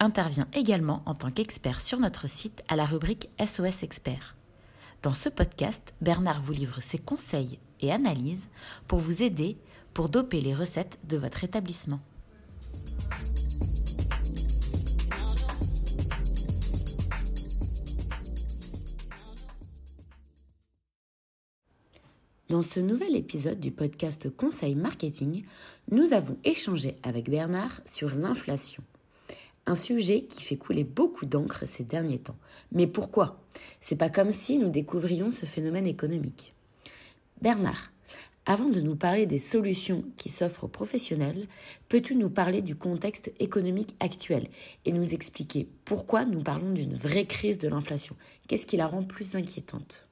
intervient également en tant qu'expert sur notre site à la rubrique SOS Expert. Dans ce podcast, Bernard vous livre ses conseils et analyses pour vous aider pour doper les recettes de votre établissement. Dans ce nouvel épisode du podcast Conseil Marketing, nous avons échangé avec Bernard sur l'inflation. Un sujet qui fait couler beaucoup d'encre ces derniers temps. Mais pourquoi? C'est pas comme si nous découvrions ce phénomène économique. Bernard, avant de nous parler des solutions qui s'offrent aux professionnels, peux-tu nous parler du contexte économique actuel et nous expliquer pourquoi nous parlons d'une vraie crise de l'inflation? Qu'est-ce qui la rend plus inquiétante?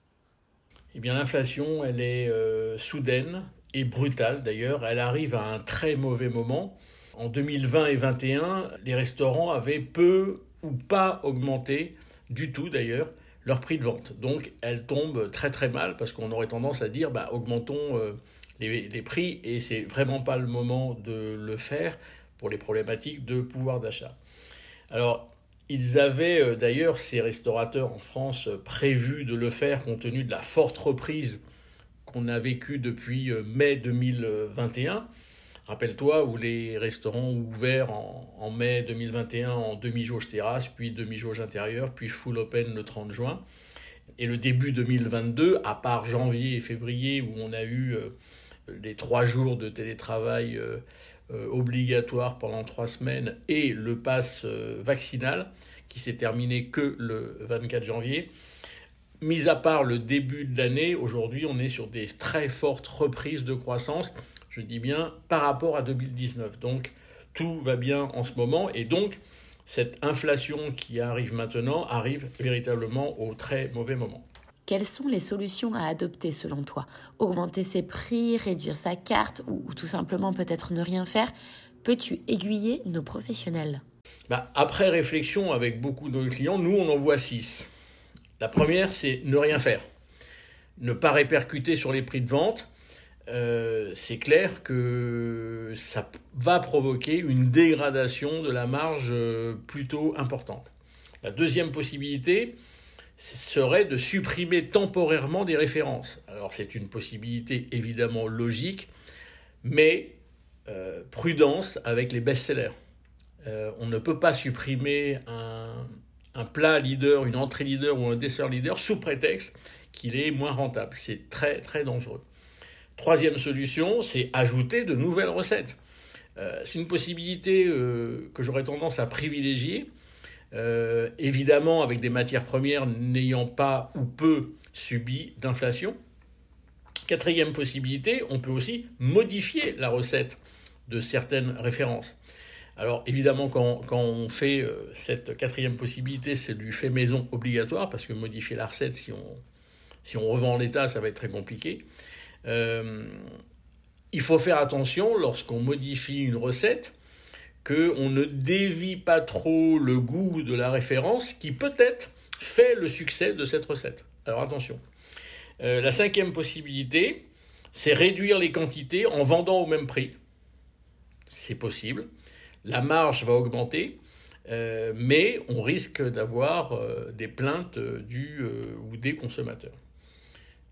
Eh bien, l'inflation, elle est euh, soudaine et brutale d'ailleurs. Elle arrive à un très mauvais moment. En 2020 et 2021, les restaurants avaient peu ou pas augmenté du tout d'ailleurs leur prix de vente. Donc elle tombe très très mal parce qu'on aurait tendance à dire bah, augmentons euh, les, les, prix et c'est vraiment pas le moment de le faire pour les problématiques de pouvoir d'achat. Alors ils avaient euh, d'ailleurs, ces restaurateurs en France, prévu de le faire compte tenu de la forte reprise qu'on a vécue depuis euh, mai 2021. Rappelle-toi où les restaurants ont ouvert en, mai 2021 en demi-jauge terrasse, puis demi-jauge intérieure, puis full open le 30 juin. Et le début 2022, à part janvier et février où on a eu euh, les trois jours de télétravail euh, euh, obligatoire pendant trois semaines et le pass vaccinal qui s'est terminé que le 24 janvier, mis à part le début de l'année, aujourd'hui on est sur des très fortes reprises de croissance je dis bien par rapport à 2019. Donc tout va bien en ce moment et donc cette inflation qui arrive maintenant arrive véritablement au très mauvais moment. Quelles sont les solutions à adopter selon toi? Augmenter ses prix, réduire sa carte ou, tout simplement peut-être ne rien faire? Peux-tu aiguiller nos professionnels? Bah, Après réflexion avec beaucoup de nos clients, nous on en voit six. La première, c'est ne rien faire. Ne pas répercuter sur les prix de vente, euh, c'est clair que ça va provoquer une dégradation de la marge euh, plutôt importante. La deuxième possibilité serait de supprimer temporairement des références. Alors c'est une possibilité évidemment logique, mais euh, prudence avec les best-sellers. on ne peut pas supprimer un, un plat leader, une entrée leader ou un dessert leader sous prétexte qu'il est moins rentable. C'est très très dangereux. Troisième solution, c'est ajouter de nouvelles recettes. Euh, c'est une possibilité euh, que j'aurais tendance à privilégier, euh, évidemment avec des matières premières n'ayant pas ou peu subi d'inflation. Quatrième possibilité, on peut aussi modifier la recette de certaines références. Alors évidemment, quand, quand on fait cette quatrième possibilité, c'est du fait maison obligatoire, parce que modifier la recette, si on, si on revend en l'état, ça va être très compliqué. Euh, il faut faire attention lorsqu'on modifie une recette qu'on ne dévie pas trop le goût de la référence qui peut-être fait le succès de cette recette. Alors attention. Euh, la cinquième possibilité, c'est réduire les quantités en vendant au même prix. C'est possible. La marge va augmenter, euh, mais on risque d'avoir des plaintes du ou des consommateurs.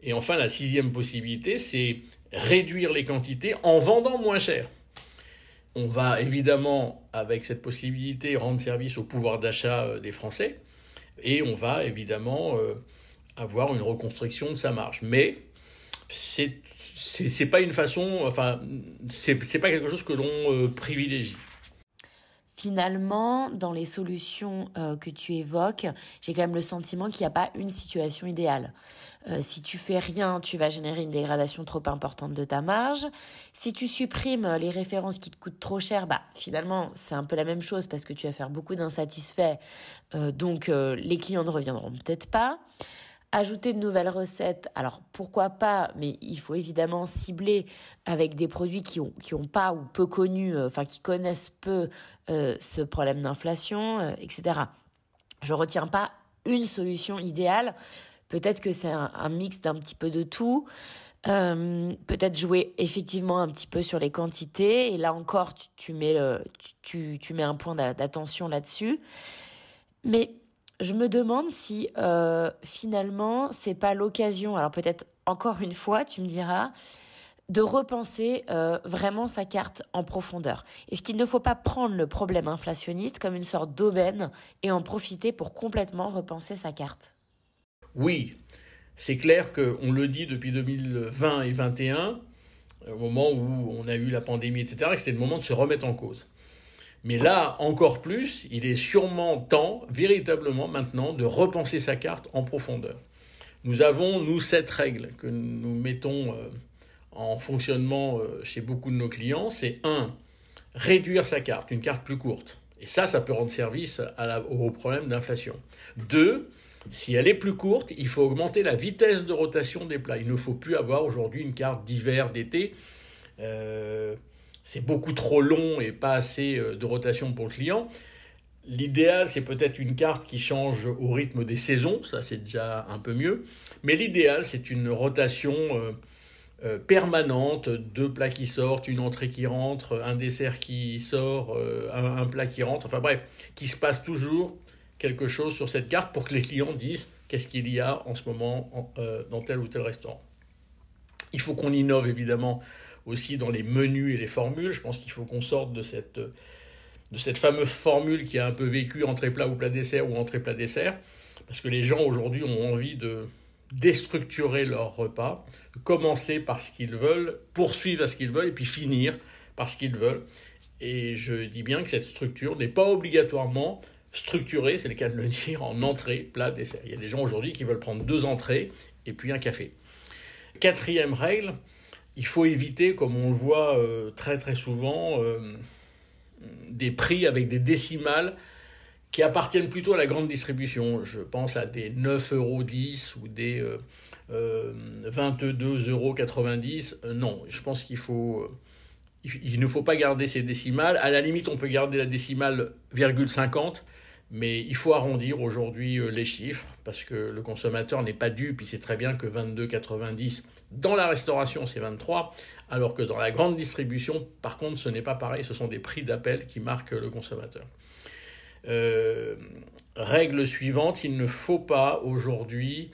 Et enfin, la sixième possibilité, c'est réduire les quantités en vendant moins cher. On va évidemment, avec cette possibilité, rendre service au pouvoir d'achat euh, des Français, et on va évidemment euh, avoir une reconstruction de sa marge. Mais c'est pas une façon, c'est pas quelque chose que l'on euh, privilégie. Finalement, dans les solutions euh, que tu évoques, j'ai quand même le sentiment qu'il n'y a pas une situation idéale. Euh, si tu fais rien, tu vas générer une dégradation trop importante de ta marge. Si tu supprimes les références qui te coûtent trop cher, bah finalement c'est un peu la même chose parce que tu vas faire beaucoup d'insatisfaits, euh, donc les clients ne reviendront peut-être pas. Ajouter de nouvelles recettes, alors pourquoi pas, mais il faut évidemment cibler avec des produits qui ont qui ont pas ou peu connu, euh, enfin qui connaissent peu euh, ce problème d'inflation, euh, etc. Je retiens pas une solution idéale. Peut-être que c'est un, mix d'un petit peu de tout. peut-être jouer effectivement un petit peu sur les quantités et là encore tu, mets tu mets un point d'attention là-dessus. Mais je me demande si euh, finalement c'est pas l'occasion, alors peut-être encore une fois, tu me diras, de repenser euh, vraiment sa carte en profondeur. Est-ce qu'il ne faut pas prendre le problème inflationniste comme une sorte d'aubaine et en profiter pour complètement repenser sa carte? Oui, c'est clair qu'on le dit depuis 2020 et 2021, au moment où on a eu la pandémie, etc., que c'était le moment de se remettre en cause. Mais là, encore plus, il est sûrement temps, véritablement maintenant, de repenser sa carte en profondeur. Nous avons, nous, cette règle que nous mettons euh, en fonctionnement euh, chez beaucoup de nos clients. C'est un, réduire sa carte, une carte plus courte. Et ça, ça peut rendre service au problème d'inflation. Deux, si elle est plus courte, il faut augmenter la vitesse de rotation des plats. Il ne faut plus avoir aujourd'hui une carte d'hiver, d'été. Euh, c'est beaucoup trop long et pas assez euh, de rotation pour le client. L'idéal, c'est peut-être une carte qui change au rythme des saisons, ça c'est déjà un peu mieux. Mais l'idéal, c'est une rotation euh, euh, permanente, deux plats qui sortent, une entrée qui rentre, un dessert qui sort, un, plat qui rentre, enfin bref, qui se passe toujours quelque chose sur cette carte pour que les clients disent qu'est-ce qu'il y a en ce moment dans tel ou tel restaurant. Il faut qu'on innove évidemment aussi dans les menus et les formules. Je pense qu'il faut qu'on sorte de cette, de cette fameuse formule qui a un peu vécu entrée plat ou plat dessert ou entrée plat dessert. Parce que les gens aujourd'hui ont envie de déstructurer leur repas, commencer par ce qu'ils veulent, poursuivre à ce qu'ils veulent et puis finir par ce qu'ils veulent. Et je dis bien que cette structure n'est pas obligatoirement structurée, c'est le cas de le dire, en entrée, plat, dessert. Il y a des gens aujourd'hui qui veulent prendre deux entrées et puis un café. Quatrième règle, il faut éviter, comme on le voit euh, très très souvent, euh, des prix avec des décimales qui appartiennent plutôt à la grande distribution. Je pense à des 9,10 euros ou des euh, 22,90 euros. non, je pense qu'il faut... Il ne faut pas garder ces décimales. À la limite, on peut garder la décimale virgule 50, mais il faut arrondir aujourd'hui euh, les chiffres parce que le consommateur n'est pas dupe. Il sait très bien que 22,90 dans la restauration c'est 23, alors que dans la grande distribution, par contre, ce n'est pas pareil. Ce sont des prix d'appel qui marquent le consommateur. Euh, règle suivante, il ne faut pas aujourd'hui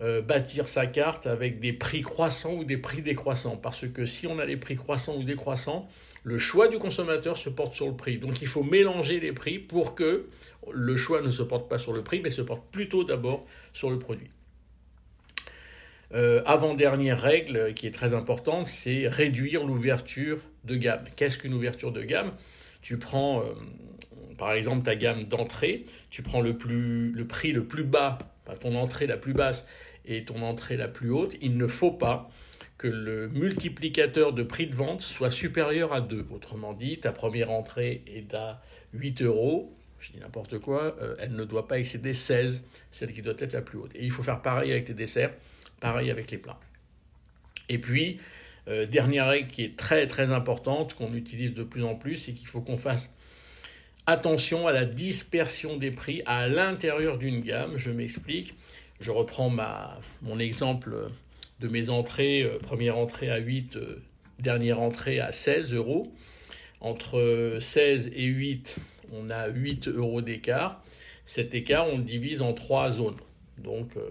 euh, bâtir sa carte avec des prix croissants ou des prix décroissants. Parce que si on a des prix croissants ou décroissants, le choix du consommateur se porte sur le prix. Donc il faut mélanger les prix pour que le choix ne se porte pas sur le prix, mais se porte plutôt d'abord sur le produit. Euh, avant-dernière règle qui est très importante, c'est réduire l'ouverture de gamme. Qu'est-ce qu'une ouverture de gamme? Tu prends euh, par exemple ta gamme d'entrée, tu prends le, plus, le prix le plus bas, ton entrée la plus basse et ton entrée la plus haute. Il ne faut pas que le multiplicateur de prix de vente soit supérieur à 2. Autrement dit, ta première entrée est à 8 euros, je dis n'importe quoi, euh, elle ne doit pas excéder 16, celle qui doit être la plus haute. Et il faut faire pareil avec les desserts, pareil avec les plats. Et puis, euh, dernière règle qui est très très importante, qu'on utilise de plus en plus, c'est qu'il faut qu'on fasse attention à la dispersion des prix à l'intérieur d'une gamme. Je m'explique. Je reprends mon exemple de mes entrées, euh, première entrée à 8, euh, dernière entrée à 16 euros. Entre 16 et 8, on a 8 euros d'écart. Cet écart, on le divise en trois zones. Donc, euh,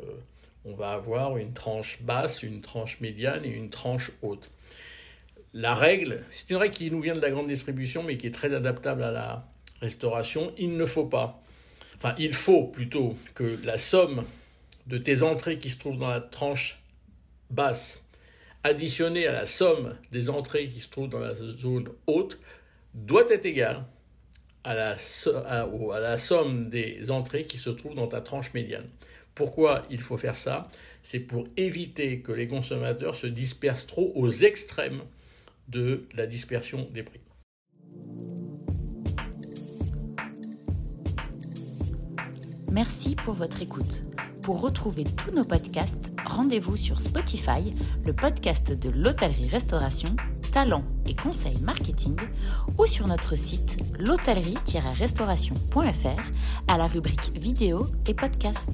on va avoir une tranche basse, une tranche médiane et une tranche haute. La règle, c'est une règle qui nous vient de la grande distribution, mais qui est très adaptable à la restauration. Il ne faut pas, enfin, il faut plutôt que la somme de tes entrées qui se trouvent dans la tranche basse additionnée à la somme des entrées qui se trouvent dans la zone haute doit être égale à la, à la somme des entrées qui se trouvent dans ta tranche médiane. Pourquoi il faut faire ça? C'est pour éviter que les consommateurs se dispersent trop aux extrêmes de la dispersion des prix. Merci pour votre écoute. Pour retrouver tous nos podcasts, rendez-vous sur Spotify, le podcast de l'hôtellerie-restauration, talent et conseils marketing, ou sur notre site l'hôtellerie-restauration.fr à la rubrique vidéo et podcast.